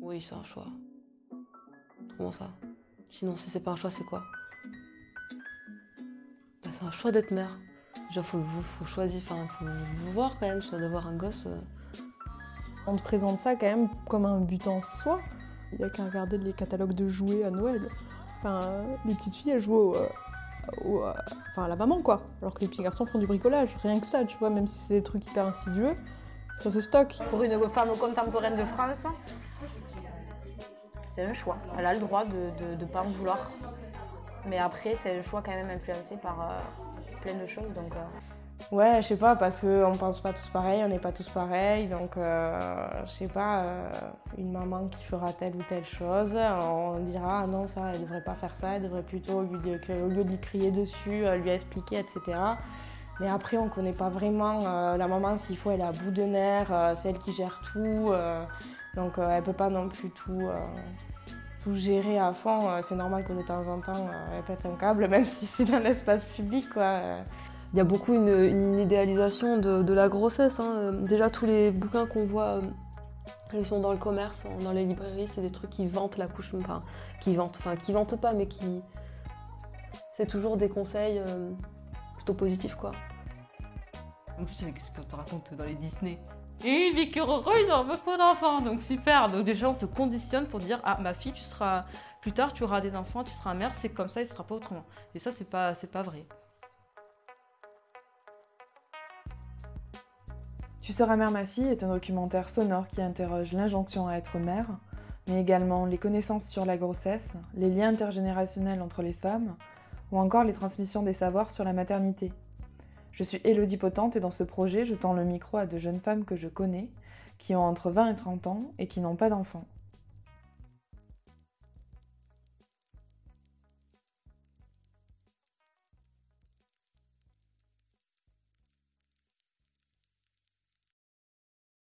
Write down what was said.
Oui, c'est un choix. Comment ça? Sinon, si c'est pas un choix, c'est quoi? Bah, C'est un choix d'être mère. Genre, faut, faut choisir, enfin, faut voir quand même, d'avoir un gosse. euh. On te présente ça quand même comme un but en soi. Il y a qu'à regarder les catalogues de jouets à Noël. Enfin, les petites filles, elles jouent au, euh, au, euh, enfin, à la maman, quoi. Alors que les petits garçons font du bricolage. Rien que ça, tu vois, même si c'est des trucs hyper insidieux, ça se stocke. Pour une femme contemporaine de France, c'est un choix. Elle a le droit de ne pas en vouloir. Mais après, c'est un choix quand même influencé par euh, plein de choses. Donc, euh, Ouais, je sais pas, parce qu'on pense pas tous pareil, on n'est pas tous pareils, donc euh, je sais pas, euh, une maman qui fera telle ou telle chose, on dira ah non, ça, elle devrait pas faire ça, elle devrait plutôt, lui au lieu de lui crier dessus, lui expliquer, etc. Mais après, on connaît pas vraiment la maman, s'il faut, elle est à bout de nerfs, euh, c'est elle qui gère tout, donc euh, elle peut pas non plus tout. euh, tout gérer à fond, Euh, c'est normal que de temps en temps elle pète un câble, même si c'est dans l'espace public quoi. Il y a beaucoup une, une idéalisation de, la grossesse. hein. Déjà, tous les bouquins qu'on voit, ils sont dans le commerce, dans les librairies, c'est des trucs qui vantent l'accouchement. Enfin, qui vantent, enfin, qui vantent pas, mais qui. C'est toujours des conseils plutôt positifs, quoi. En plus, c'est ce qu'on te raconte dans les Disney. Et ils vécurent heureux, ils ont beaucoup d'enfants, donc super. Donc déjà, on te conditionne pour dire ah ma fille, tu seras plus tard, tu auras des enfants, tu seras mère, c'est comme ça, il sera pas autrement. Et ça, c'est pas, c'est pas vrai. Tu seras mère ma fille est un documentaire sonore qui interroge l'injonction à être mère, mais également les connaissances sur la grossesse, les liens intergénérationnels entre les femmes, ou encore les transmissions des savoirs sur la maternité. Je suis Elodie Potente et dans ce projet, je tends le micro à de jeunes femmes que je connais, qui ont entre 20 et 30 ans et qui n'ont pas d'enfants.